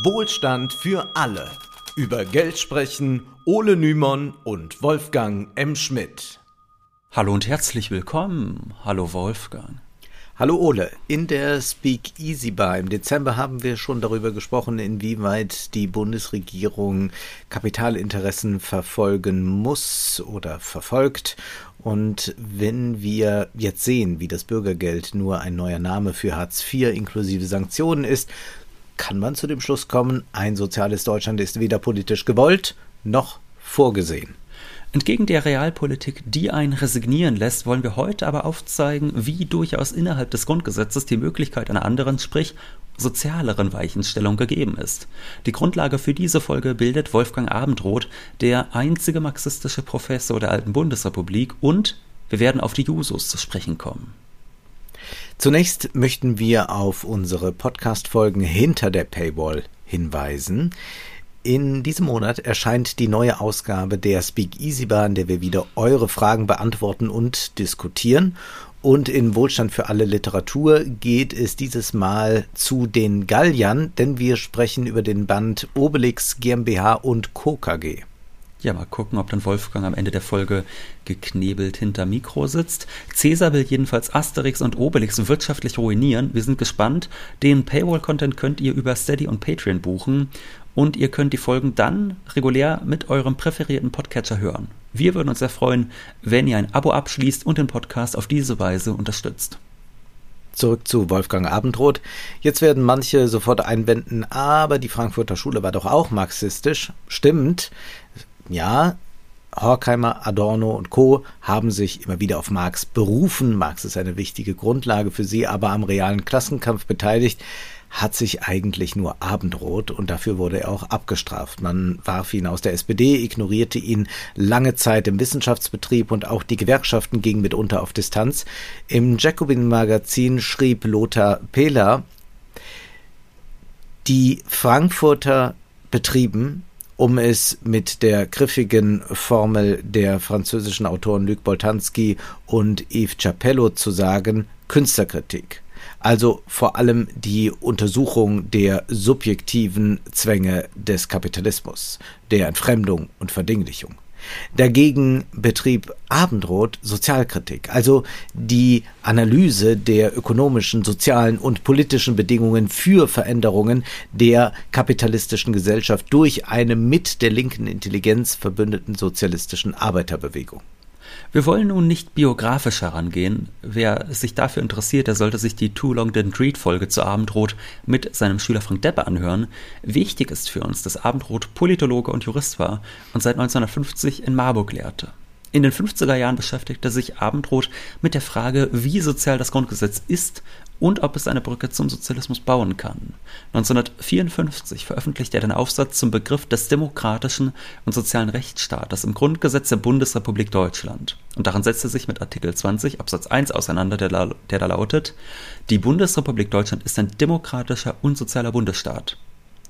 Wohlstand für alle. Über Geld sprechen Ole Nymon und Wolfgang M. Schmidt. Hallo und herzlich willkommen. Hallo Wolfgang. Hallo Ole, in der Speak Easy Bar im Dezember haben wir schon darüber gesprochen, inwieweit die Bundesregierung Kapitalinteressen verfolgen muss oder verfolgt. Und wenn wir jetzt sehen, wie das Bürgergeld nur ein neuer Name für Hartz IV inklusive Sanktionen ist, kann man zu dem Schluss kommen, ein soziales Deutschland ist weder politisch gewollt noch vorgesehen. Entgegen der Realpolitik, die einen resignieren lässt, wollen wir heute aber aufzeigen, wie durchaus innerhalb des Grundgesetzes die Möglichkeit einer anderen, sprich sozialeren Weichenstellung gegeben ist. Die Grundlage für diese Folge bildet Wolfgang Abendroth, der einzige marxistische Professor der alten Bundesrepublik und wir werden auf die Jusos zu sprechen kommen. Zunächst möchten wir auf unsere Podcast-Folgen hinter der Paywall hinweisen. In diesem Monat erscheint die neue Ausgabe der Speak Easy Bar, in der wir wieder eure Fragen beantworten und diskutieren. Und in Wohlstand für alle Literatur geht es dieses Mal zu den Galliern, denn wir sprechen über den Band Obelix GmbH und Co. KG. Ja, mal gucken, ob dann Wolfgang am Ende der Folge geknebelt hinter Mikro sitzt. Cäsar will jedenfalls Asterix und Obelix wirtschaftlich ruinieren. Wir sind gespannt. Den Paywall-Content könnt ihr über Steady und Patreon buchen und ihr könnt die Folgen dann regulär mit eurem präferierten Podcatcher hören. Wir würden uns sehr freuen, wenn ihr ein Abo abschließt und den Podcast auf diese Weise unterstützt. Zurück zu Wolfgang Abendroth. Jetzt werden manche sofort einwenden, aber die Frankfurter Schule war doch auch marxistisch. Stimmt. Ja, Horkheimer, Adorno und Co. haben sich immer wieder auf Marx berufen. Marx ist eine wichtige Grundlage für sie, aber am realen Klassenkampf beteiligt hat sich eigentlich nur Abendrot und dafür wurde er auch abgestraft. Man warf ihn aus der SPD, ignorierte ihn lange Zeit im Wissenschaftsbetrieb und auch die Gewerkschaften gingen mitunter auf Distanz. Im Jacobin-Magazin schrieb Lothar Pehler, die Frankfurter betrieben um es mit der griffigen Formel der französischen Autoren Luc Boltanski und Yves Capello zu sagen, Künstlerkritik. Also vor allem die Untersuchung der subjektiven Zwänge des Kapitalismus, der Entfremdung und Verdinglichung. Dagegen betrieb Abendroth Sozialkritik, also die Analyse der ökonomischen, sozialen und politischen Bedingungen für Veränderungen der kapitalistischen Gesellschaft durch eine mit der linken Intelligenz verbündeten sozialistischen Arbeiterbewegung. Wir wollen nun nicht biografisch herangehen. Wer sich dafür interessiert, der sollte sich die Too Long Didn't Read Folge zu Abendrot mit seinem Schüler Frank Deppe anhören. Wichtig ist für uns, dass Abendrot Politologe und Jurist war und seit 1950 in Marburg lehrte. In den 50er Jahren beschäftigte sich Abendroth mit der Frage, wie sozial das Grundgesetz ist und ob es eine Brücke zum Sozialismus bauen kann. 1954 veröffentlichte er den Aufsatz zum Begriff des demokratischen und sozialen Rechtsstaates im Grundgesetz der Bundesrepublik Deutschland. Und daran setzte sich mit Artikel 20 Absatz 1 auseinander, der, der da lautet, die Bundesrepublik Deutschland ist ein demokratischer und sozialer Bundesstaat.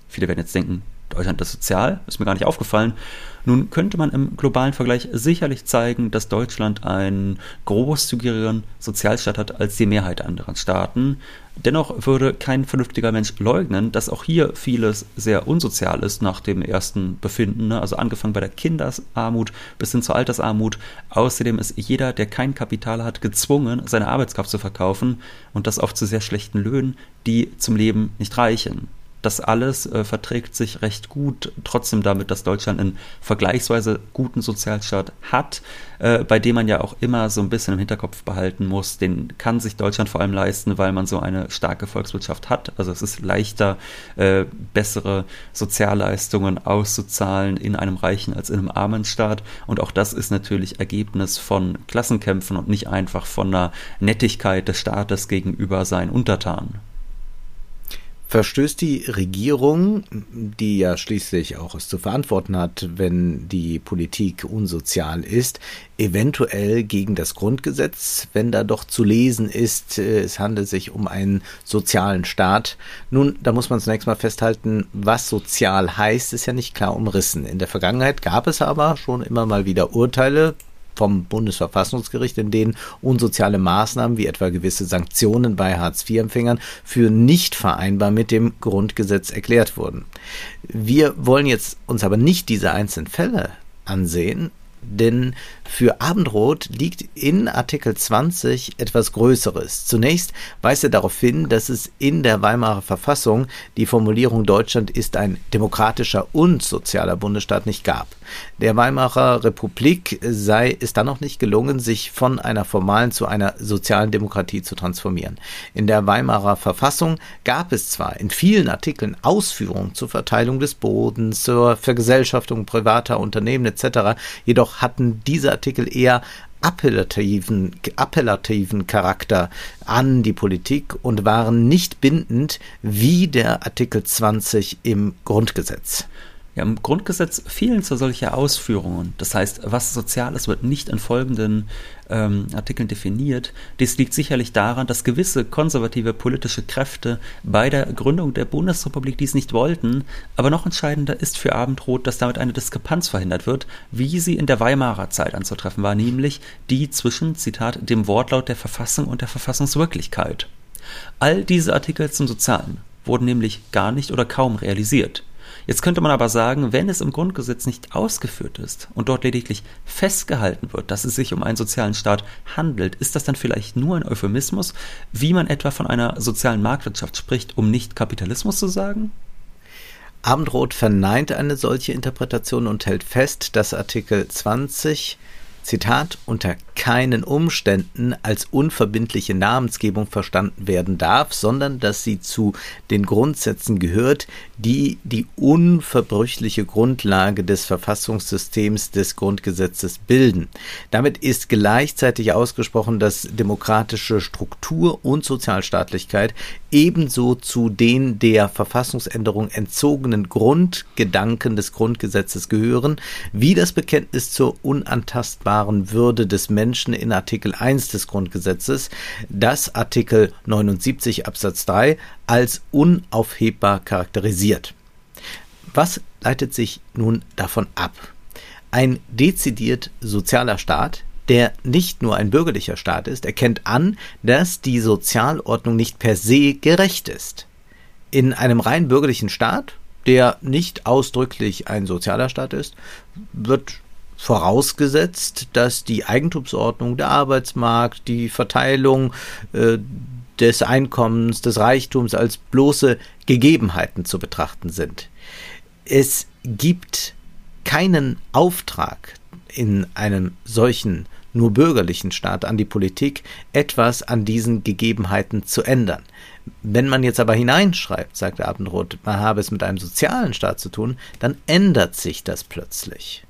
Viele werden jetzt denken, Deutschland ist sozial, ist mir gar nicht aufgefallen. Nun könnte man im globalen Vergleich sicherlich zeigen, dass Deutschland einen großzügigeren Sozialstaat hat als die Mehrheit der anderen Staaten. Dennoch würde kein vernünftiger Mensch leugnen, dass auch hier vieles sehr unsozial ist nach dem ersten Befinden. Ne? Also angefangen bei der Kindersarmut bis hin zur Altersarmut. Außerdem ist jeder, der kein Kapital hat, gezwungen, seine Arbeitskraft zu verkaufen und das oft zu sehr schlechten Löhnen, die zum Leben nicht reichen. Das alles äh, verträgt sich recht gut, trotzdem damit, dass Deutschland einen vergleichsweise guten Sozialstaat hat, äh, bei dem man ja auch immer so ein bisschen im Hinterkopf behalten muss. Den kann sich Deutschland vor allem leisten, weil man so eine starke Volkswirtschaft hat. Also es ist leichter, äh, bessere Sozialleistungen auszuzahlen in einem reichen als in einem armen Staat. Und auch das ist natürlich Ergebnis von Klassenkämpfen und nicht einfach von einer Nettigkeit des Staates gegenüber seinen Untertanen. Verstößt die Regierung, die ja schließlich auch es zu verantworten hat, wenn die Politik unsozial ist, eventuell gegen das Grundgesetz, wenn da doch zu lesen ist, äh, es handelt sich um einen sozialen Staat? Nun, da muss man zunächst mal festhalten, was sozial heißt, ist ja nicht klar umrissen. In der Vergangenheit gab es aber schon immer mal wieder Urteile, vom Bundesverfassungsgericht, in denen unsoziale Maßnahmen wie etwa gewisse Sanktionen bei Hartz-IV-Empfängern für nicht vereinbar mit dem Grundgesetz erklärt wurden. Wir wollen jetzt uns aber nicht diese einzelnen Fälle ansehen, denn für Abendrot liegt in Artikel 20 etwas Größeres. Zunächst weist er darauf hin, dass es in der Weimarer Verfassung die Formulierung Deutschland ist ein demokratischer und sozialer Bundesstaat nicht gab. Der Weimarer Republik sei es dann noch nicht gelungen, sich von einer formalen zu einer sozialen Demokratie zu transformieren. In der Weimarer Verfassung gab es zwar in vielen Artikeln Ausführungen zur Verteilung des Bodens, zur Vergesellschaftung privater Unternehmen etc., jedoch hatten diese Artikel eher appellativen, appellativen Charakter an die Politik und waren nicht bindend wie der Artikel 20 im Grundgesetz. Ja, Im Grundgesetz fehlen zu solche Ausführungen. Das heißt, was sozial ist, wird nicht in folgenden ähm, Artikeln definiert. Dies liegt sicherlich daran, dass gewisse konservative politische Kräfte bei der Gründung der Bundesrepublik dies nicht wollten. Aber noch entscheidender ist für Abendrot, dass damit eine Diskrepanz verhindert wird, wie sie in der Weimarer Zeit anzutreffen war, nämlich die zwischen, Zitat, dem Wortlaut der Verfassung und der Verfassungswirklichkeit. All diese Artikel zum Sozialen wurden nämlich gar nicht oder kaum realisiert. Jetzt könnte man aber sagen, wenn es im Grundgesetz nicht ausgeführt ist und dort lediglich festgehalten wird, dass es sich um einen sozialen Staat handelt, ist das dann vielleicht nur ein Euphemismus, wie man etwa von einer sozialen Marktwirtschaft spricht, um nicht Kapitalismus zu sagen? Abendroth verneint eine solche Interpretation und hält fest, dass Artikel 20 Zitat, unter keinen Umständen als unverbindliche Namensgebung verstanden werden darf, sondern dass sie zu den Grundsätzen gehört, die die unverbrüchliche Grundlage des Verfassungssystems des Grundgesetzes bilden. Damit ist gleichzeitig ausgesprochen, dass demokratische Struktur und Sozialstaatlichkeit ebenso zu den der Verfassungsänderung entzogenen Grundgedanken des Grundgesetzes gehören, wie das Bekenntnis zur unantastbaren Würde des Menschen in Artikel 1 des Grundgesetzes, das Artikel 79 Absatz 3 als unaufhebbar charakterisiert. Was leitet sich nun davon ab? Ein dezidiert sozialer Staat der nicht nur ein bürgerlicher Staat ist, erkennt an, dass die Sozialordnung nicht per se gerecht ist. In einem rein bürgerlichen Staat, der nicht ausdrücklich ein sozialer Staat ist, wird vorausgesetzt, dass die Eigentumsordnung, der Arbeitsmarkt, die Verteilung äh, des Einkommens, des Reichtums als bloße Gegebenheiten zu betrachten sind. Es gibt keinen Auftrag in einem solchen nur bürgerlichen Staat an die Politik, etwas an diesen Gegebenheiten zu ändern. Wenn man jetzt aber hineinschreibt, sagt Abendroth, man habe es mit einem sozialen Staat zu tun, dann ändert sich das plötzlich.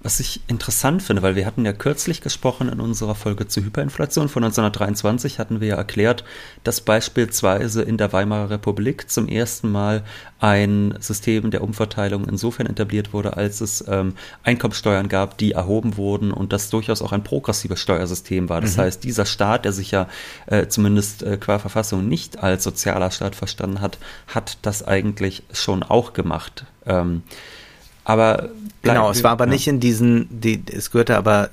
Was ich interessant finde, weil wir hatten ja kürzlich gesprochen in unserer Folge zur Hyperinflation von 1923, hatten wir ja erklärt, dass beispielsweise in der Weimarer Republik zum ersten Mal ein System der Umverteilung insofern etabliert wurde, als es ähm, Einkommenssteuern gab, die erhoben wurden und das durchaus auch ein progressives Steuersystem war. Das mhm. heißt, dieser Staat, der sich ja äh, zumindest äh, qua Verfassung nicht als sozialer Staat verstanden hat, hat das eigentlich schon auch gemacht. Ähm, aber genau, es war aber ja. nicht in diesen, die, es gehörte aber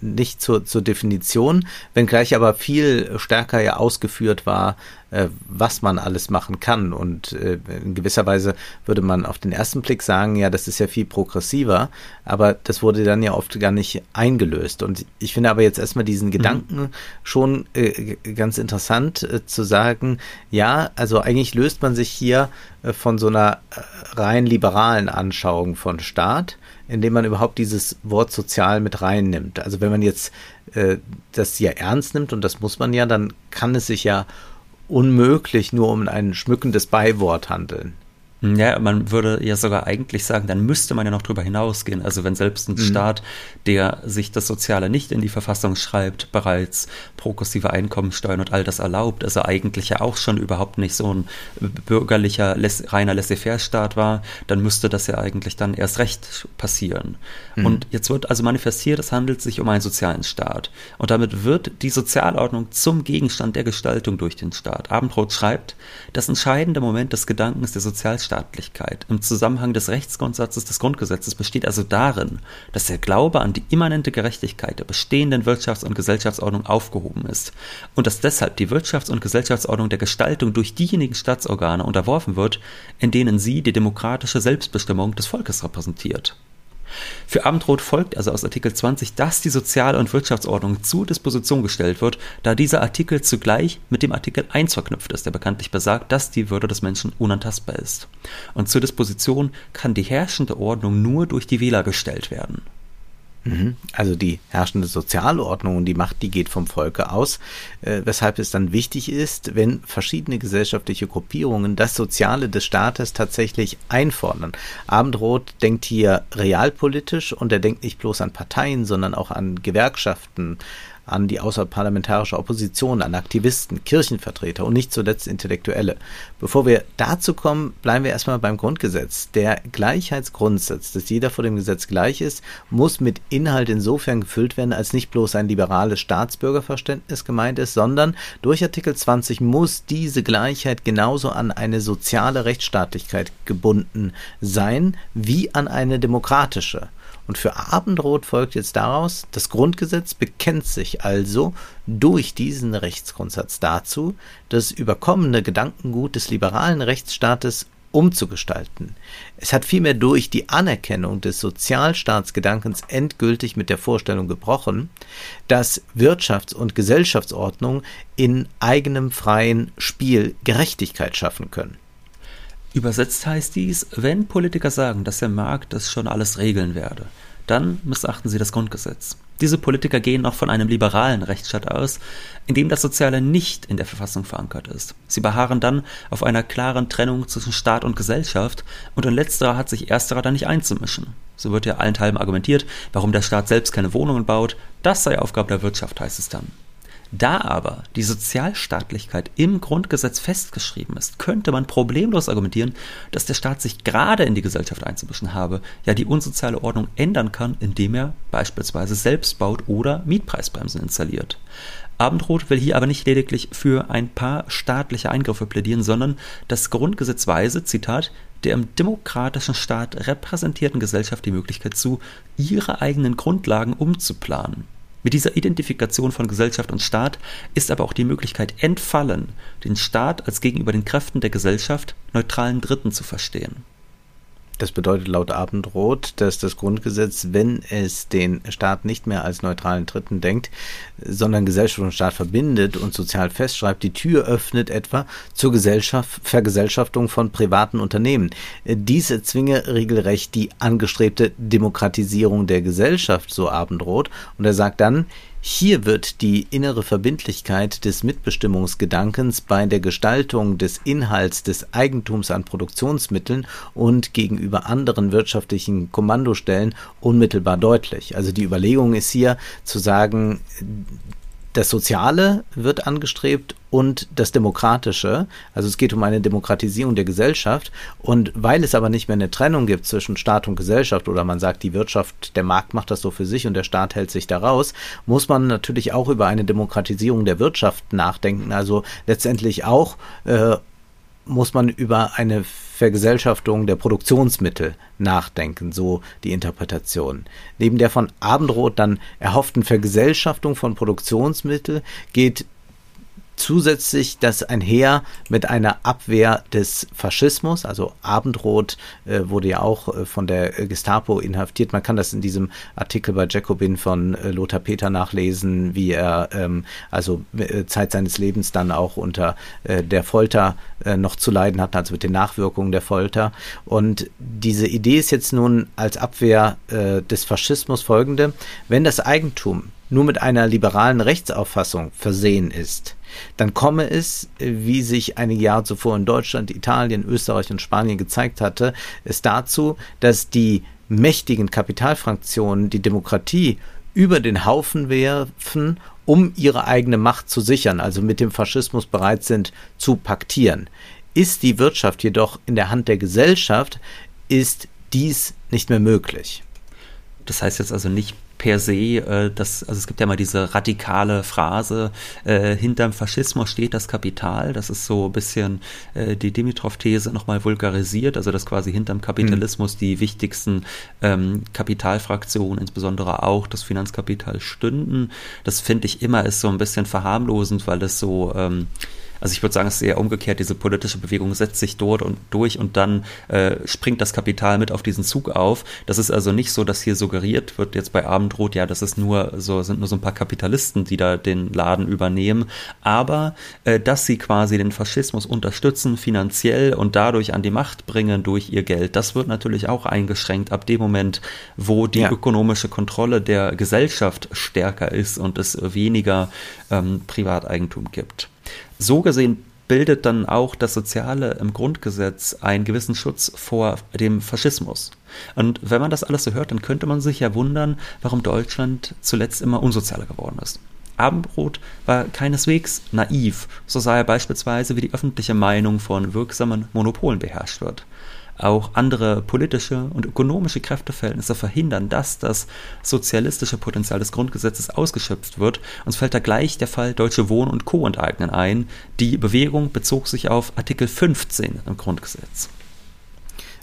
nicht zur, zur Definition, wenngleich aber viel stärker ja ausgeführt war, äh, was man alles machen kann. Und äh, in gewisser Weise würde man auf den ersten Blick sagen, ja, das ist ja viel progressiver, aber das wurde dann ja oft gar nicht eingelöst. Und ich finde aber jetzt erstmal diesen Gedanken mhm. schon äh, ganz interessant äh, zu sagen, ja, also eigentlich löst man sich hier äh, von so einer äh, rein liberalen Anschauung von Staat, indem man überhaupt dieses Wort sozial mit reinnimmt. Also wenn man jetzt äh, das ja ernst nimmt, und das muss man ja, dann kann es sich ja unmöglich nur um ein schmückendes Beiwort handeln. Ja, man würde ja sogar eigentlich sagen, dann müsste man ja noch drüber hinausgehen. Also wenn selbst ein mhm. Staat, der sich das Soziale nicht in die Verfassung schreibt, bereits progressive Einkommensteuern und all das erlaubt, also eigentlich ja auch schon überhaupt nicht so ein bürgerlicher, reiner Laissez-faire-Staat war, dann müsste das ja eigentlich dann erst recht passieren. Mhm. Und jetzt wird also manifestiert, es handelt sich um einen sozialen Staat. Und damit wird die Sozialordnung zum Gegenstand der Gestaltung durch den Staat. Abendroth schreibt, das entscheidende Moment des Gedankens der Sozialstaat Rechtsstaatlichkeit im Zusammenhang des Rechtsgrundsatzes des Grundgesetzes besteht also darin, dass der Glaube an die immanente Gerechtigkeit der bestehenden Wirtschafts- und Gesellschaftsordnung aufgehoben ist und dass deshalb die Wirtschafts- und Gesellschaftsordnung der Gestaltung durch diejenigen Staatsorgane unterworfen wird, in denen sie die demokratische Selbstbestimmung des Volkes repräsentiert. Für Abendroth folgt also aus Artikel 20, dass die Sozial- und Wirtschaftsordnung zur Disposition gestellt wird, da dieser Artikel zugleich mit dem Artikel 1 verknüpft ist, der bekanntlich besagt, dass die Würde des Menschen unantastbar ist. Und zur Disposition kann die herrschende Ordnung nur durch die Wähler gestellt werden. Mhm. Also die herrschende Sozialordnung und die Macht, die geht vom Volke aus, äh, weshalb es dann wichtig ist, wenn verschiedene gesellschaftliche Gruppierungen das Soziale des Staates tatsächlich einfordern. Abendroth denkt hier realpolitisch und er denkt nicht bloß an Parteien, sondern auch an Gewerkschaften, an die außerparlamentarische Opposition, an Aktivisten, Kirchenvertreter und nicht zuletzt Intellektuelle. Bevor wir dazu kommen, bleiben wir erstmal beim Grundgesetz. Der Gleichheitsgrundsatz, dass jeder vor dem Gesetz gleich ist, muss mit Inhalt insofern gefüllt werden, als nicht bloß ein liberales Staatsbürgerverständnis gemeint ist, sondern durch Artikel 20 muss diese Gleichheit genauso an eine soziale Rechtsstaatlichkeit gebunden sein wie an eine demokratische. Und für Abendrot folgt jetzt daraus, das Grundgesetz bekennt sich also durch diesen Rechtsgrundsatz dazu, das überkommene Gedankengut des liberalen Rechtsstaates umzugestalten. Es hat vielmehr durch die Anerkennung des Sozialstaatsgedankens endgültig mit der Vorstellung gebrochen, dass Wirtschafts- und Gesellschaftsordnung in eigenem freien Spiel Gerechtigkeit schaffen können. Übersetzt heißt dies, wenn Politiker sagen, dass der Markt das schon alles regeln werde, dann missachten sie das Grundgesetz. Diese Politiker gehen noch von einem liberalen Rechtsstaat aus, in dem das Soziale nicht in der Verfassung verankert ist. Sie beharren dann auf einer klaren Trennung zwischen Staat und Gesellschaft und in letzterer hat sich ersterer dann nicht einzumischen. So wird ja allenthalben argumentiert, warum der Staat selbst keine Wohnungen baut, das sei Aufgabe der Wirtschaft, heißt es dann. Da aber die Sozialstaatlichkeit im Grundgesetz festgeschrieben ist, könnte man problemlos argumentieren, dass der Staat sich gerade in die Gesellschaft einzumischen habe, ja die unsoziale Ordnung ändern kann, indem er beispielsweise selbst baut oder Mietpreisbremsen installiert. Abendroth will hier aber nicht lediglich für ein paar staatliche Eingriffe plädieren, sondern das Grundgesetz weise, Zitat, der im demokratischen Staat repräsentierten Gesellschaft die Möglichkeit zu, ihre eigenen Grundlagen umzuplanen. Mit dieser Identifikation von Gesellschaft und Staat ist aber auch die Möglichkeit entfallen, den Staat als gegenüber den Kräften der Gesellschaft neutralen Dritten zu verstehen das bedeutet laut Abendroth, dass das Grundgesetz, wenn es den Staat nicht mehr als neutralen Dritten denkt, sondern Gesellschaft und Staat verbindet und sozial festschreibt, die Tür öffnet etwa zur Gesellschaft, Vergesellschaftung von privaten Unternehmen. Dies erzwinge regelrecht die angestrebte Demokratisierung der Gesellschaft, so Abendroth. Und er sagt dann, hier wird die innere Verbindlichkeit des Mitbestimmungsgedankens bei der Gestaltung des Inhalts des Eigentums an Produktionsmitteln und gegenüber anderen wirtschaftlichen Kommandostellen unmittelbar deutlich. Also die Überlegung ist hier zu sagen, das Soziale wird angestrebt und das Demokratische. Also es geht um eine Demokratisierung der Gesellschaft. Und weil es aber nicht mehr eine Trennung gibt zwischen Staat und Gesellschaft oder man sagt, die Wirtschaft, der Markt macht das so für sich und der Staat hält sich da raus, muss man natürlich auch über eine Demokratisierung der Wirtschaft nachdenken. Also letztendlich auch äh, muss man über eine Vergesellschaftung der Produktionsmittel nachdenken, so die Interpretation. Neben der von Abendroth dann erhofften Vergesellschaftung von Produktionsmitteln geht zusätzlich das einher mit einer Abwehr des Faschismus. Also Abendrot äh, wurde ja auch äh, von der Gestapo inhaftiert. Man kann das in diesem Artikel bei Jacobin von äh, Lothar Peter nachlesen, wie er ähm, also äh, Zeit seines Lebens dann auch unter äh, der Folter äh, noch zu leiden hat, also mit den Nachwirkungen der Folter. Und diese Idee ist jetzt nun als Abwehr des Faschismus folgende. Wenn das Eigentum nur mit einer liberalen Rechtsauffassung versehen ist, dann komme es, wie sich einige Jahre zuvor in Deutschland, Italien, Österreich und Spanien gezeigt hatte, es dazu, dass die mächtigen Kapitalfraktionen die Demokratie über den Haufen werfen, um ihre eigene Macht zu sichern, also mit dem Faschismus bereit sind zu paktieren. Ist die Wirtschaft jedoch in der Hand der Gesellschaft, ist dies nicht mehr möglich. Das heißt jetzt also nicht per se, äh, das, also es gibt ja mal diese radikale Phrase, äh, hinterm Faschismus steht das Kapital. Das ist so ein bisschen äh, die Dimitrov-These nochmal vulgarisiert, also dass quasi hinterm Kapitalismus mhm. die wichtigsten ähm, Kapitalfraktionen, insbesondere auch das Finanzkapital, stünden. Das finde ich immer ist so ein bisschen verharmlosend, weil es so ähm, also ich würde sagen, es ist eher umgekehrt, diese politische Bewegung setzt sich dort und durch und dann äh, springt das Kapital mit auf diesen Zug auf. Das ist also nicht so, dass hier suggeriert wird, jetzt bei Abendrot, ja, das ist nur so, sind nur so ein paar Kapitalisten, die da den Laden übernehmen, aber äh, dass sie quasi den Faschismus unterstützen, finanziell und dadurch an die Macht bringen durch ihr Geld, das wird natürlich auch eingeschränkt ab dem Moment, wo die ja. ökonomische Kontrolle der Gesellschaft stärker ist und es weniger ähm, Privateigentum gibt. So gesehen bildet dann auch das Soziale im Grundgesetz einen gewissen Schutz vor dem Faschismus. Und wenn man das alles so hört, dann könnte man sich ja wundern, warum Deutschland zuletzt immer unsozialer geworden ist. Abendbrot war keineswegs naiv, so sah er beispielsweise, wie die öffentliche Meinung von wirksamen Monopolen beherrscht wird. Auch andere politische und ökonomische Kräfteverhältnisse verhindern, dass das sozialistische Potenzial des Grundgesetzes ausgeschöpft wird. Uns fällt da gleich der Fall Deutsche Wohnen und Co. enteignen ein. Die Bewegung bezog sich auf Artikel 15 im Grundgesetz.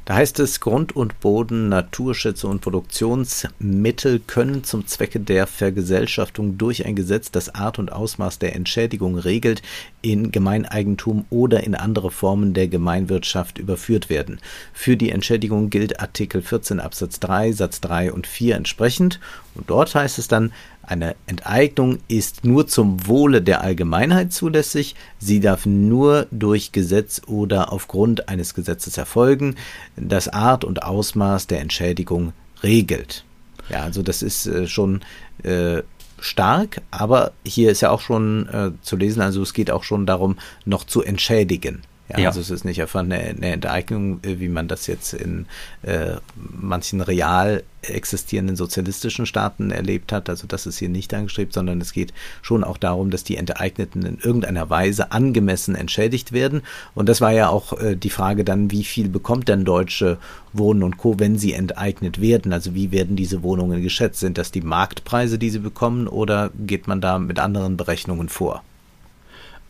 Da heißt es, Grund und Boden, Naturschätze und Produktionsmittel können zum Zwecke der Vergesellschaftung durch ein Gesetz das Art und Ausmaß der Entschädigung regelt, in Gemeineigentum oder in andere Formen der Gemeinwirtschaft überführt werden. Für die Entschädigung gilt Artikel 14 Absatz 3 Satz 3 und 4 entsprechend und dort heißt es dann, eine Enteignung ist nur zum Wohle der Allgemeinheit zulässig, sie darf nur durch Gesetz oder aufgrund eines Gesetzes erfolgen, das Art und Ausmaß der Entschädigung regelt. Ja, also das ist äh, schon äh, stark, aber hier ist ja auch schon äh, zu lesen, also es geht auch schon darum, noch zu entschädigen. Ja, ja. Also es ist nicht einfach eine, eine Enteignung, äh, wie man das jetzt in äh, manchen real existierenden sozialistischen Staaten erlebt hat. Also das ist hier nicht angestrebt, sondern es geht schon auch darum, dass die Enteigneten in irgendeiner Weise angemessen entschädigt werden. Und das war ja auch äh, die Frage dann, wie viel bekommt denn Deutsche Wohnen und Co., wenn sie enteignet werden? Also wie werden diese Wohnungen geschätzt? Sind das die Marktpreise, die sie bekommen oder geht man da mit anderen Berechnungen vor?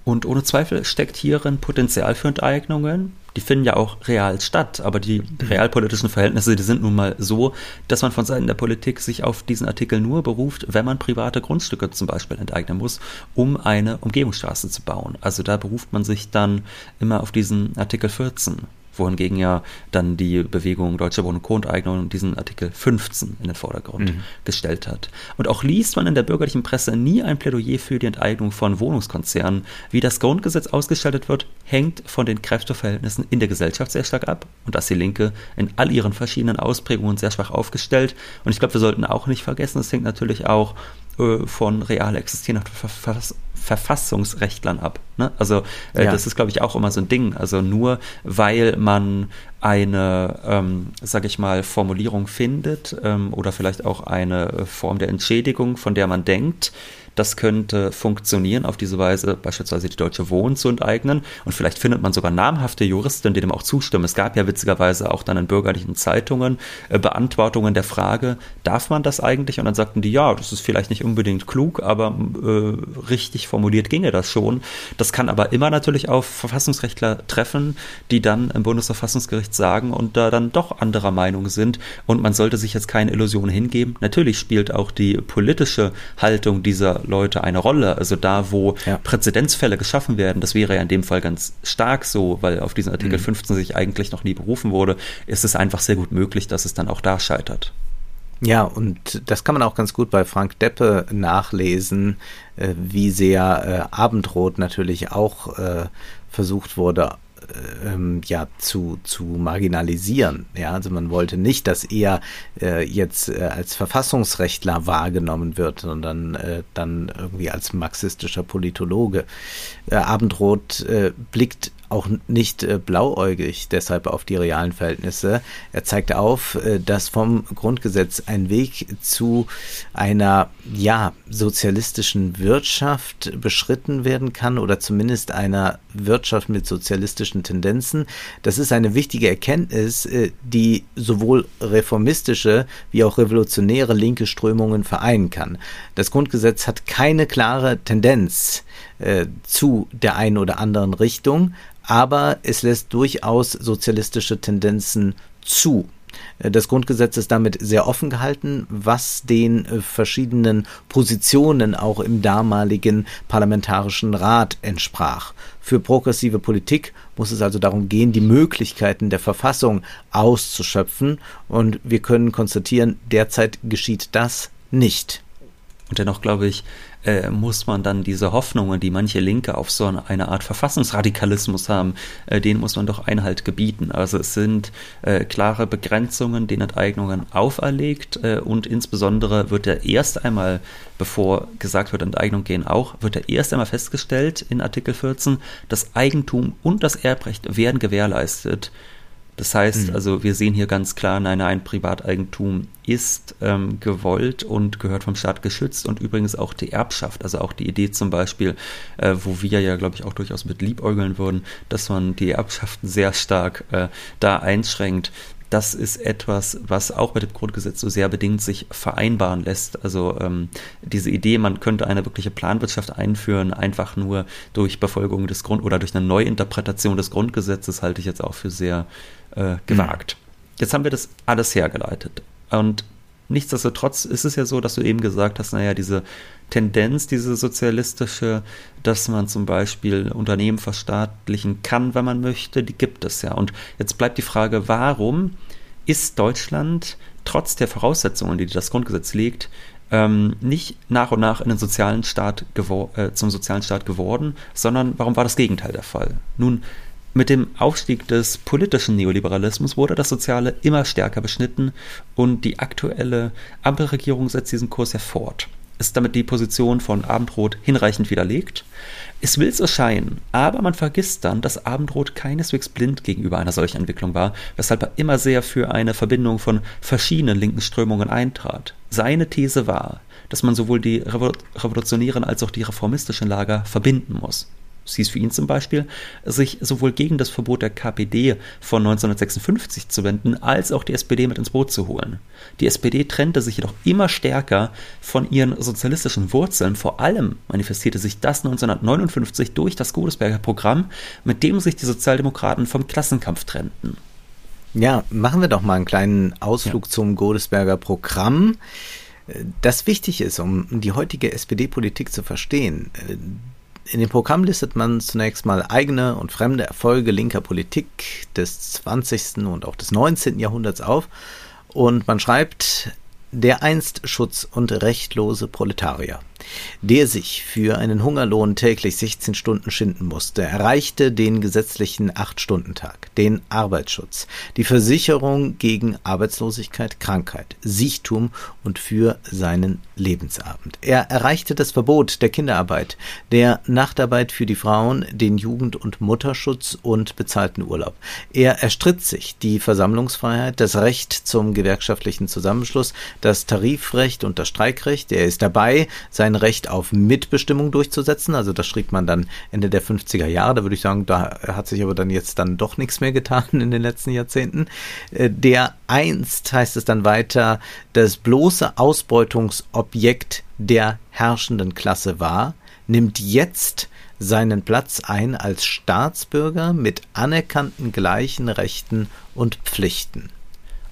Und ohne Zweifel steckt hierin Potenzial für Enteignungen. Die finden ja auch real statt, aber die mhm. realpolitischen Verhältnisse, die sind nun mal so, dass man von Seiten der Politik sich auf diesen Artikel nur beruft, wenn man private Grundstücke zum Beispiel enteignen muss, um eine Umgehungsstraße zu bauen. Also da beruft man sich dann immer auf diesen Artikel 14 wohingegen ja dann die Bewegung Deutsche Wohn- und Co-Enteignung diesen Artikel 15 in den Vordergrund mhm. gestellt hat. Und auch liest man in der bürgerlichen Presse nie ein Plädoyer für die Enteignung von Wohnungskonzernen. Wie das Grundgesetz ausgestaltet wird, hängt von den Kräfteverhältnissen in der Gesellschaft sehr stark ab und das die Linke in all ihren verschiedenen Ausprägungen sehr schwach aufgestellt. Und ich glaube, wir sollten auch nicht vergessen, es hängt natürlich auch äh, von real existierenden Verfassungsrechtlern ab. Ne? Also äh, ja. das ist, glaube ich, auch immer so ein Ding. Also nur weil man eine, ähm, sage ich mal, Formulierung findet ähm, oder vielleicht auch eine Form der Entschädigung, von der man denkt, das könnte funktionieren, auf diese Weise beispielsweise die Deutsche Wohnen zu enteignen. Und vielleicht findet man sogar namhafte Juristen, die dem auch zustimmen. Es gab ja witzigerweise auch dann in bürgerlichen Zeitungen äh, Beantwortungen der Frage, darf man das eigentlich? Und dann sagten die, ja, das ist vielleicht nicht unbedingt klug, aber äh, richtig formuliert ginge das schon. Das kann aber immer natürlich auf Verfassungsrechtler treffen, die dann im Bundesverfassungsgericht sagen und da dann doch anderer Meinung sind. Und man sollte sich jetzt keine Illusionen hingeben. Natürlich spielt auch die politische Haltung dieser Leute eine Rolle. Also da, wo ja. Präzedenzfälle geschaffen werden, das wäre ja in dem Fall ganz stark so, weil auf diesen Artikel mhm. 15 sich eigentlich noch nie berufen wurde, ist es einfach sehr gut möglich, dass es dann auch da scheitert. Ja, und das kann man auch ganz gut bei Frank Deppe nachlesen, äh, wie sehr äh, Abendrot natürlich auch äh, versucht wurde, ähm, ja zu, zu marginalisieren. Ja, also man wollte nicht, dass er äh, jetzt äh, als Verfassungsrechtler wahrgenommen wird, sondern äh, dann irgendwie als marxistischer Politologe. Äh, Abendroth äh, blickt auch nicht äh, blauäugig deshalb auf die realen Verhältnisse. Er zeigt auf, äh, dass vom Grundgesetz ein Weg zu einer ja sozialistischen Wirtschaft beschritten werden kann oder zumindest einer Wirtschaft mit sozialistischen Tendenzen. Das ist eine wichtige Erkenntnis, äh, die sowohl reformistische wie auch revolutionäre linke Strömungen vereinen kann. Das Grundgesetz hat keine klare Tendenz äh, zu der einen oder anderen Richtung, aber es lässt durchaus sozialistische Tendenzen zu. Äh, das Grundgesetz ist damit sehr offen gehalten, was den äh, verschiedenen Positionen auch im damaligen Parlamentarischen Rat entsprach. Für progressive Politik muss es also darum gehen, die Möglichkeiten der Verfassung auszuschöpfen, und wir können konstatieren, derzeit geschieht das nicht. Und dennoch glaube ich, äh, muss man dann diese Hoffnungen, die manche Linke auf so eine Art Verfassungsradikalismus haben, äh, denen muss man doch Einhalt gebieten. Also es sind äh, klare Begrenzungen, den Enteignungen auferlegt äh, und insbesondere wird er erst einmal, bevor gesagt wird, Enteignung gehen auch, wird er erst einmal festgestellt in Artikel 14, das Eigentum und das Erbrecht werden gewährleistet. Das heißt, mhm. also wir sehen hier ganz klar, nein, nein, Privateigentum ist ähm, gewollt und gehört vom Staat geschützt und übrigens auch die Erbschaft, also auch die Idee zum Beispiel, äh, wo wir ja, glaube ich, auch durchaus mit liebäugeln würden, dass man die Erbschaften sehr stark äh, da einschränkt. Das ist etwas, was auch mit dem Grundgesetz so sehr bedingt sich vereinbaren lässt. Also ähm, diese Idee, man könnte eine wirkliche Planwirtschaft einführen, einfach nur durch Befolgung des Grund oder durch eine Neuinterpretation des Grundgesetzes, halte ich jetzt auch für sehr äh, gewagt. Jetzt haben wir das alles hergeleitet. Und nichtsdestotrotz ist es ja so, dass du eben gesagt hast, naja, diese Tendenz, diese sozialistische, dass man zum Beispiel Unternehmen verstaatlichen kann, wenn man möchte, die gibt es ja. Und jetzt bleibt die Frage, warum ist Deutschland trotz der Voraussetzungen, die das Grundgesetz legt, ähm, nicht nach und nach in den sozialen Staat äh, zum sozialen Staat geworden, sondern warum war das Gegenteil der Fall? Nun, mit dem Aufstieg des politischen Neoliberalismus wurde das Soziale immer stärker beschnitten und die aktuelle Ampelregierung setzt diesen Kurs ja fort. Ist damit die Position von Abendrot hinreichend widerlegt? Es will so scheinen, aber man vergisst dann, dass Abendrot keineswegs blind gegenüber einer solchen Entwicklung war, weshalb er immer sehr für eine Verbindung von verschiedenen linken Strömungen eintrat. Seine These war, dass man sowohl die revolutionären als auch die reformistischen Lager verbinden muss. Es hieß für ihn zum Beispiel, sich sowohl gegen das Verbot der KPD von 1956 zu wenden, als auch die SPD mit ins Boot zu holen. Die SPD trennte sich jedoch immer stärker von ihren sozialistischen Wurzeln. Vor allem manifestierte sich das 1959 durch das Godesberger Programm, mit dem sich die Sozialdemokraten vom Klassenkampf trennten. Ja, machen wir doch mal einen kleinen Ausflug ja. zum Godesberger Programm. Das wichtig ist, um die heutige SPD-Politik zu verstehen in dem Programm listet man zunächst mal eigene und fremde Erfolge linker Politik des 20. und auch des 19. Jahrhunderts auf und man schreibt, der einst schutz- und rechtlose Proletarier der sich für einen Hungerlohn täglich 16 Stunden schinden musste, erreichte den gesetzlichen 8-Stunden-Tag, den Arbeitsschutz, die Versicherung gegen Arbeitslosigkeit, Krankheit, Siechtum und für seinen Lebensabend. Er erreichte das Verbot der Kinderarbeit, der Nachtarbeit für die Frauen, den Jugend- und Mutterschutz und bezahlten Urlaub. Er erstritt sich die Versammlungsfreiheit, das Recht zum gewerkschaftlichen Zusammenschluss, das Tarifrecht und das Streikrecht. Er ist dabei, sein ein Recht auf Mitbestimmung durchzusetzen. Also das schrieb man dann Ende der 50er Jahre. Da würde ich sagen, da hat sich aber dann jetzt dann doch nichts mehr getan in den letzten Jahrzehnten. Äh, der einst, heißt es dann weiter, das bloße Ausbeutungsobjekt der herrschenden Klasse war, nimmt jetzt seinen Platz ein als Staatsbürger mit anerkannten gleichen Rechten und Pflichten.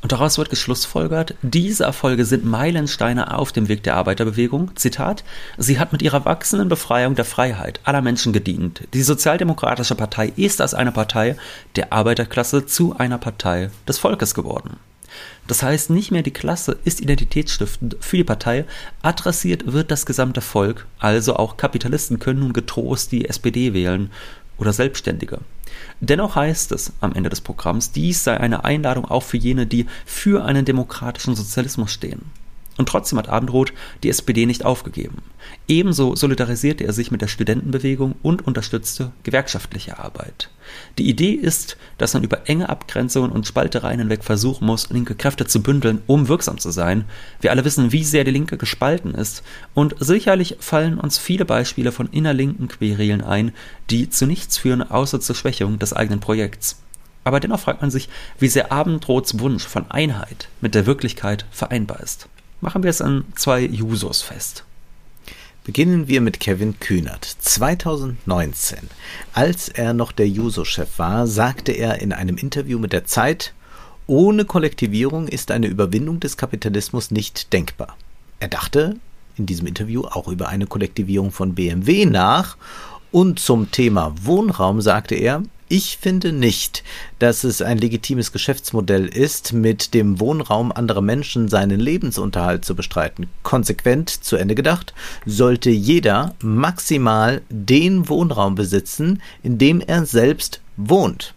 Und daraus wird geschlussfolgert, diese Erfolge sind Meilensteine auf dem Weg der Arbeiterbewegung. Zitat, sie hat mit ihrer wachsenden Befreiung der Freiheit aller Menschen gedient. Die Sozialdemokratische Partei ist als eine Partei der Arbeiterklasse zu einer Partei des Volkes geworden. Das heißt, nicht mehr die Klasse ist identitätsstiftend für die Partei, adressiert wird das gesamte Volk, also auch Kapitalisten können nun getrost die SPD wählen oder Selbstständige. Dennoch heißt es am Ende des Programms, dies sei eine Einladung auch für jene, die für einen demokratischen Sozialismus stehen. Und trotzdem hat Abendroth die SPD nicht aufgegeben. Ebenso solidarisierte er sich mit der Studentenbewegung und unterstützte gewerkschaftliche Arbeit. Die Idee ist, dass man über enge Abgrenzungen und Spaltereien hinweg versuchen muss, linke Kräfte zu bündeln, um wirksam zu sein. Wir alle wissen, wie sehr die Linke gespalten ist. Und sicherlich fallen uns viele Beispiele von innerlinken Querelen ein, die zu nichts führen, außer zur Schwächung des eigenen Projekts. Aber dennoch fragt man sich, wie sehr Abendroths Wunsch von Einheit mit der Wirklichkeit vereinbar ist. Machen wir es an zwei Jusos fest. Beginnen wir mit Kevin Kühnert. 2019, als er noch der Juso-Chef war, sagte er in einem Interview mit der Zeit, ohne Kollektivierung ist eine Überwindung des Kapitalismus nicht denkbar. Er dachte in diesem Interview auch über eine Kollektivierung von BMW nach und zum Thema Wohnraum sagte er, ich finde nicht, dass es ein legitimes Geschäftsmodell ist, mit dem Wohnraum anderer Menschen seinen Lebensunterhalt zu bestreiten. Konsequent zu Ende gedacht, sollte jeder maximal den Wohnraum besitzen, in dem er selbst wohnt.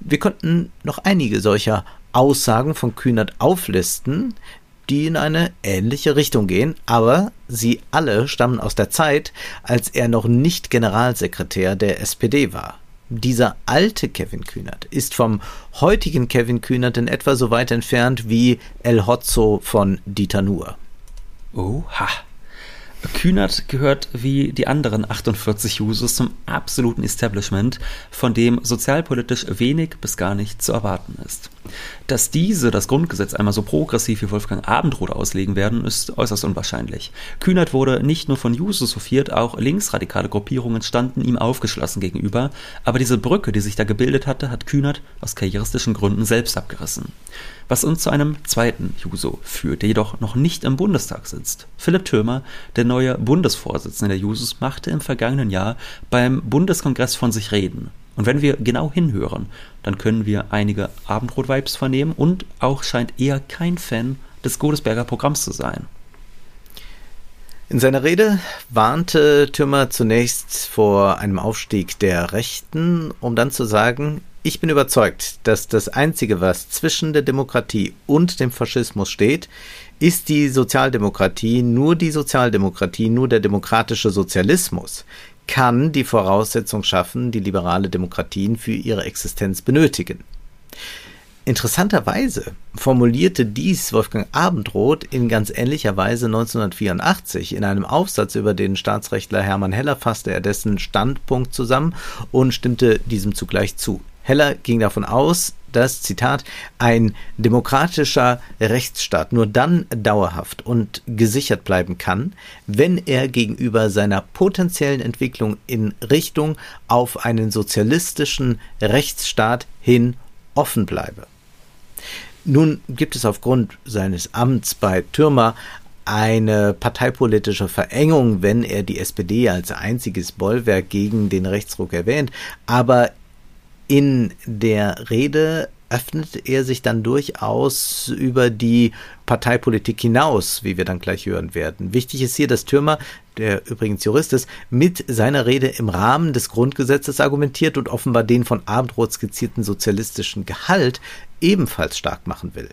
Wir könnten noch einige solcher Aussagen von Kühnert auflisten, die in eine ähnliche Richtung gehen, aber sie alle stammen aus der Zeit, als er noch nicht Generalsekretär der SPD war dieser alte Kevin Kühnert ist vom heutigen Kevin Kühnert in etwa so weit entfernt wie El Hotzo von Dieter Nuhr. Oha. Kühnert gehört wie die anderen 48 Jusos zum absoluten Establishment, von dem sozialpolitisch wenig bis gar nicht zu erwarten ist. Dass diese das Grundgesetz einmal so progressiv wie Wolfgang Abendroth auslegen werden, ist äußerst unwahrscheinlich. Kühnert wurde nicht nur von Jusos hofiert, auch linksradikale Gruppierungen standen ihm aufgeschlossen gegenüber, aber diese Brücke, die sich da gebildet hatte, hat Kühnert aus karrieristischen Gründen selbst abgerissen. Was uns zu einem zweiten Juso führt, der jedoch noch nicht im Bundestag sitzt. Philipp Thürmer, der neue Bundesvorsitzende der Jusos, machte im vergangenen Jahr beim Bundeskongress von sich reden. Und wenn wir genau hinhören, dann können wir einige Abendrot-Vibes vernehmen und auch scheint er kein Fan des Godesberger Programms zu sein. In seiner Rede warnte Thürmer zunächst vor einem Aufstieg der Rechten, um dann zu sagen, ich bin überzeugt, dass das Einzige, was zwischen der Demokratie und dem Faschismus steht, ist die Sozialdemokratie, nur die Sozialdemokratie, nur der demokratische Sozialismus kann die Voraussetzung schaffen, die liberale Demokratien für ihre Existenz benötigen. Interessanterweise formulierte dies Wolfgang Abendroth in ganz ähnlicher Weise 1984. In einem Aufsatz über den Staatsrechtler Hermann Heller fasste er dessen Standpunkt zusammen und stimmte diesem zugleich zu. Heller ging davon aus, dass, Zitat, ein demokratischer Rechtsstaat nur dann dauerhaft und gesichert bleiben kann, wenn er gegenüber seiner potenziellen Entwicklung in Richtung auf einen sozialistischen Rechtsstaat hin offen bleibe. Nun gibt es aufgrund seines Amts bei Türmer eine parteipolitische Verengung, wenn er die SPD als einziges Bollwerk gegen den Rechtsruck erwähnt, aber in der Rede öffnet er sich dann durchaus über die Parteipolitik hinaus, wie wir dann gleich hören werden. Wichtig ist hier, dass Thürmer, der übrigens Jurist ist, mit seiner Rede im Rahmen des Grundgesetzes argumentiert und offenbar den von Abendroth skizzierten sozialistischen Gehalt ebenfalls stark machen will.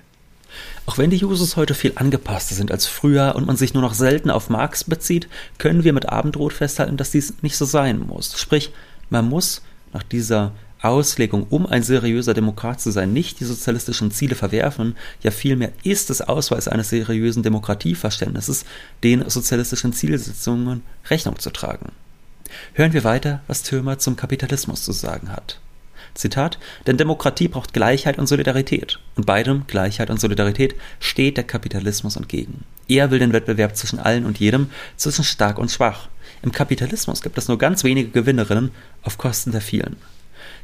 Auch wenn die Jusos heute viel angepasster sind als früher und man sich nur noch selten auf Marx bezieht, können wir mit Abendroth festhalten, dass dies nicht so sein muss. Sprich, man muss nach dieser Auslegung, um ein seriöser Demokrat zu sein, nicht die sozialistischen Ziele verwerfen, ja vielmehr ist es Ausweis eines seriösen Demokratieverständnisses, den sozialistischen Zielsetzungen Rechnung zu tragen. Hören wir weiter, was Thürmer zum Kapitalismus zu sagen hat. Zitat, denn Demokratie braucht Gleichheit und Solidarität. Und beidem, Gleichheit und Solidarität, steht der Kapitalismus entgegen. Er will den Wettbewerb zwischen allen und jedem, zwischen stark und schwach. Im Kapitalismus gibt es nur ganz wenige Gewinnerinnen auf Kosten der vielen.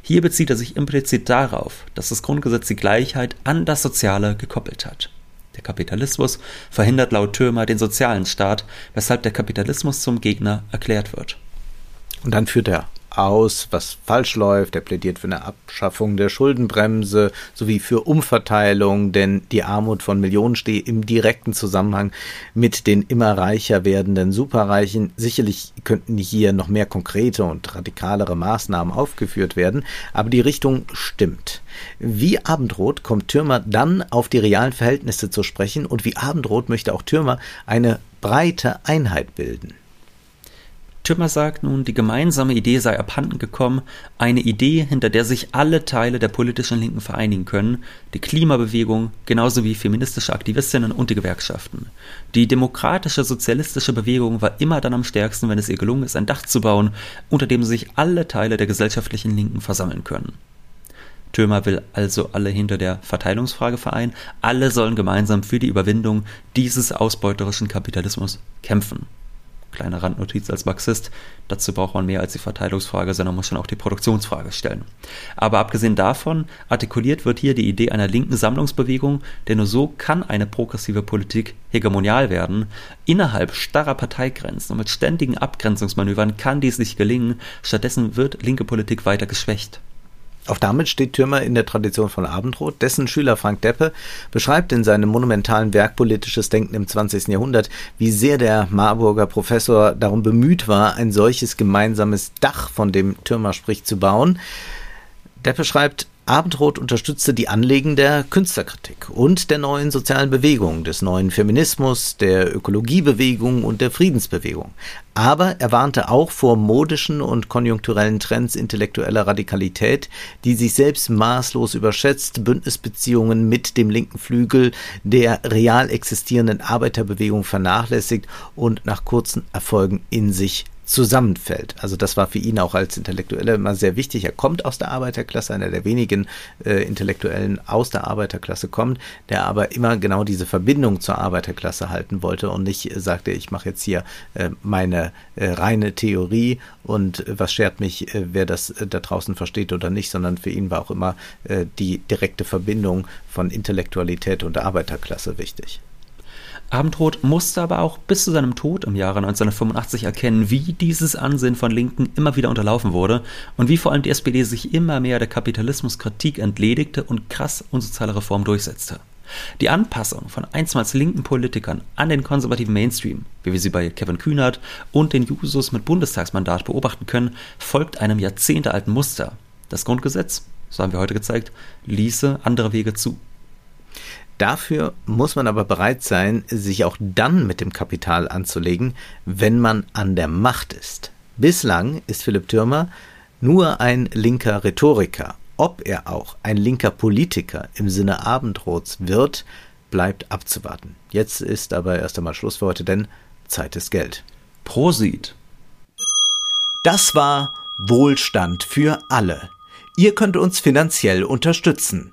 Hier bezieht er sich implizit darauf, dass das Grundgesetz die Gleichheit an das Soziale gekoppelt hat. Der Kapitalismus verhindert laut Thürmer den sozialen Staat, weshalb der Kapitalismus zum Gegner erklärt wird. Und dann führt er aus, was falsch läuft. Er plädiert für eine Abschaffung der Schuldenbremse sowie für Umverteilung, denn die Armut von Millionen steht im direkten Zusammenhang mit den immer reicher werdenden Superreichen. Sicherlich könnten hier noch mehr konkrete und radikalere Maßnahmen aufgeführt werden, aber die Richtung stimmt. Wie Abendrot kommt Türmer dann auf die realen Verhältnisse zu sprechen und wie Abendrot möchte auch Türmer eine breite Einheit bilden. Tümmer sagt nun, die gemeinsame Idee sei abhanden gekommen, eine Idee, hinter der sich alle Teile der politischen Linken vereinigen können, die Klimabewegung, genauso wie feministische Aktivistinnen und die Gewerkschaften. Die demokratische sozialistische Bewegung war immer dann am stärksten, wenn es ihr gelungen ist, ein Dach zu bauen, unter dem sich alle Teile der gesellschaftlichen Linken versammeln können. Thömer will also alle hinter der Verteilungsfrage vereinen, alle sollen gemeinsam für die Überwindung dieses ausbeuterischen Kapitalismus kämpfen. Kleine Randnotiz als Marxist, dazu braucht man mehr als die Verteilungsfrage, sondern muss schon auch die Produktionsfrage stellen. Aber abgesehen davon, artikuliert wird hier die Idee einer linken Sammlungsbewegung, denn nur so kann eine progressive Politik hegemonial werden. Innerhalb starrer Parteigrenzen und mit ständigen Abgrenzungsmanövern kann dies nicht gelingen, stattdessen wird linke Politik weiter geschwächt. Auch damit steht Thürmer in der Tradition von Abendrot. Dessen Schüler Frank Deppe beschreibt in seinem monumentalen Werk Politisches Denken im 20. Jahrhundert, wie sehr der Marburger Professor darum bemüht war, ein solches gemeinsames Dach, von dem Thürmer spricht, zu bauen. Deppe schreibt, Abendrot unterstützte die Anliegen der Künstlerkritik und der neuen sozialen Bewegung, des neuen Feminismus, der Ökologiebewegung und der Friedensbewegung. Aber er warnte auch vor modischen und konjunkturellen Trends intellektueller Radikalität, die sich selbst maßlos überschätzt, Bündnisbeziehungen mit dem linken Flügel der real existierenden Arbeiterbewegung vernachlässigt und nach kurzen Erfolgen in sich zusammenfällt. Also das war für ihn auch als Intellektueller immer sehr wichtig. Er kommt aus der Arbeiterklasse, einer der wenigen äh, Intellektuellen aus der Arbeiterklasse kommt, der aber immer genau diese Verbindung zur Arbeiterklasse halten wollte und nicht äh, sagte, ich mache jetzt hier äh, meine äh, reine Theorie und äh, was schert mich, äh, wer das da draußen versteht oder nicht, sondern für ihn war auch immer die direkte Verbindung von Intellektualität und Arbeiterklasse wichtig. Abendroth musste aber auch bis zu seinem Tod im Jahre 1985 erkennen, wie dieses Ansehen von Linken immer wieder unterlaufen wurde und wie vor allem die SPD sich immer mehr der Kapitalismuskritik entledigte und krass unsoziale Reformen durchsetzte. Die Anpassung von einstmals linken Politikern an den konservativen Mainstream, wie wir sie bei Kevin Kühnert und den Jusos mit Bundestagsmandat beobachten können, folgt einem jahrzehntealten Muster. Das Grundgesetz, so haben wir heute gezeigt, ließe andere Wege zu. Dafür muss man aber bereit sein, sich auch dann mit dem Kapital anzulegen, wenn man an der Macht ist. Bislang ist Philipp Thürmer nur ein linker Rhetoriker. Ob er auch ein linker Politiker im Sinne Abendrots wird, bleibt abzuwarten. Jetzt ist aber erst einmal Schluss für heute, denn Zeit ist Geld. Prosit. Das war Wohlstand für alle. Ihr könnt uns finanziell unterstützen